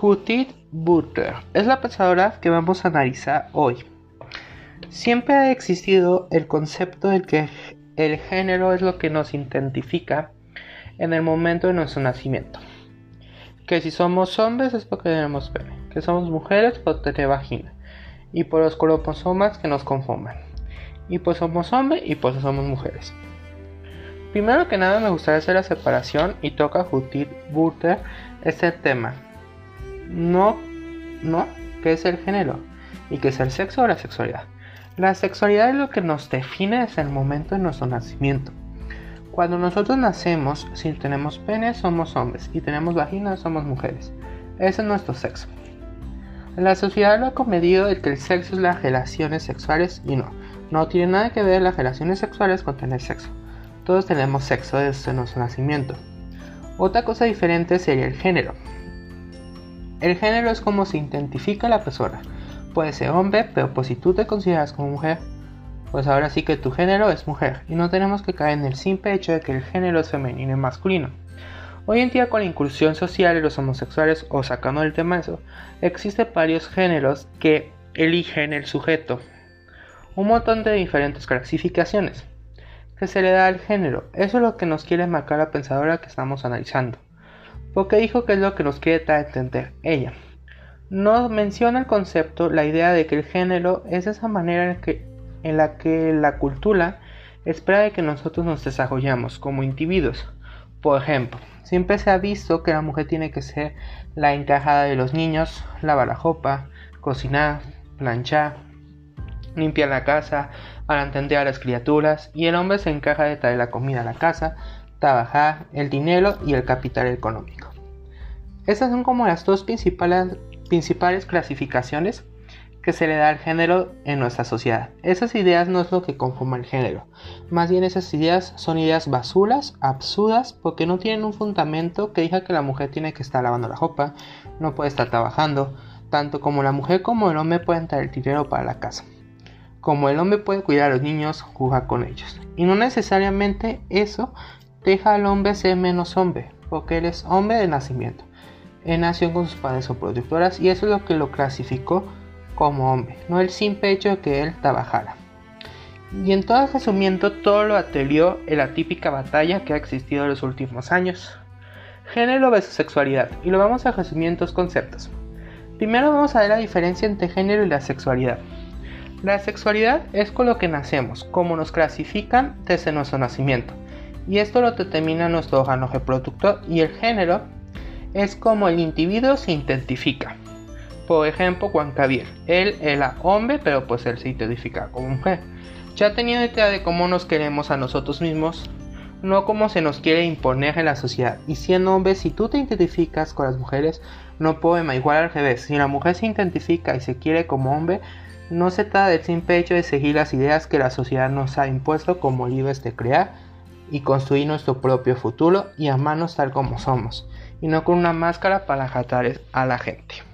Judith Butler es la pensadora que vamos a analizar hoy. Siempre ha existido el concepto de que el género es lo que nos identifica en el momento de nuestro nacimiento. Que si somos hombres es porque tenemos pene, que somos mujeres por tener vagina, y por los cromosomas que nos conforman. Y pues somos hombres y pues somos mujeres. Primero que nada me gustaría hacer la separación y toca Judith Butler este tema no, no, qué es el género y qué es el sexo o la sexualidad. La sexualidad es lo que nos define desde el momento de nuestro nacimiento. Cuando nosotros nacemos, si tenemos pene, somos hombres y tenemos vagina, somos mujeres. Ese es nuestro sexo. La sociedad lo ha comedido de que el sexo es las relaciones sexuales y no. No tiene nada que ver las relaciones sexuales con tener sexo. Todos tenemos sexo desde nuestro nacimiento. Otra cosa diferente sería el género. El género es como se identifica la persona. Puede ser hombre, pero pues si tú te consideras como mujer, pues ahora sí que tu género es mujer. Y no tenemos que caer en el simple hecho de que el género es femenino y masculino. Hoy en día con la inclusión social de los homosexuales, o sacando el tema eso, existen varios géneros que eligen el sujeto. Un montón de diferentes clasificaciones que se le da al género. Eso es lo que nos quiere marcar la pensadora que estamos analizando porque dijo que es lo que nos quiere a entender ella. No menciona el concepto, la idea de que el género es esa manera en, que, en la que la cultura espera de que nosotros nos desarrollamos como individuos. Por ejemplo, siempre se ha visto que la mujer tiene que ser la encajada de los niños, lavar la ropa, cocinar, planchar, limpiar la casa, atender a las criaturas, y el hombre se encarga de traer la comida a la casa, trabajar, el dinero y el capital económico. Estas son como las dos principales, principales clasificaciones que se le da al género en nuestra sociedad. Esas ideas no es lo que conforma el género. Más bien esas ideas son ideas basuras, absurdas, porque no tienen un fundamento que diga que la mujer tiene que estar lavando la ropa, no puede estar trabajando. Tanto como la mujer como el hombre pueden traer el dinero para la casa. Como el hombre puede cuidar a los niños, jugar con ellos. Y no necesariamente eso deja al hombre ser menos hombre, porque él es hombre de nacimiento. Él nació con sus padres o productoras y eso es lo que lo clasificó como hombre, no el simple hecho de que él trabajara. Y en todo resumiendo, todo lo atribuyó en la típica batalla que ha existido en los últimos años. Género versus sexualidad, y lo vamos a resumir en dos conceptos. Primero vamos a ver la diferencia entre género y la sexualidad. La sexualidad es con lo que nacemos, como nos clasifican desde nuestro nacimiento y esto lo determina nuestro órgano reproductor y el género es como el individuo se identifica. Por ejemplo, Juan Javier, él era hombre, pero pues él se identifica como mujer. Ya teniendo idea de cómo nos queremos a nosotros mismos, no como se nos quiere imponer en la sociedad. Y siendo hombre, si tú te identificas con las mujeres, no podemos igual al revés. Si la mujer se identifica y se quiere como hombre, no se trata del simple hecho de seguir las ideas que la sociedad nos ha impuesto como libres de crear, y construir nuestro propio futuro y amarnos tal como somos, y no con una máscara para jatar a la gente.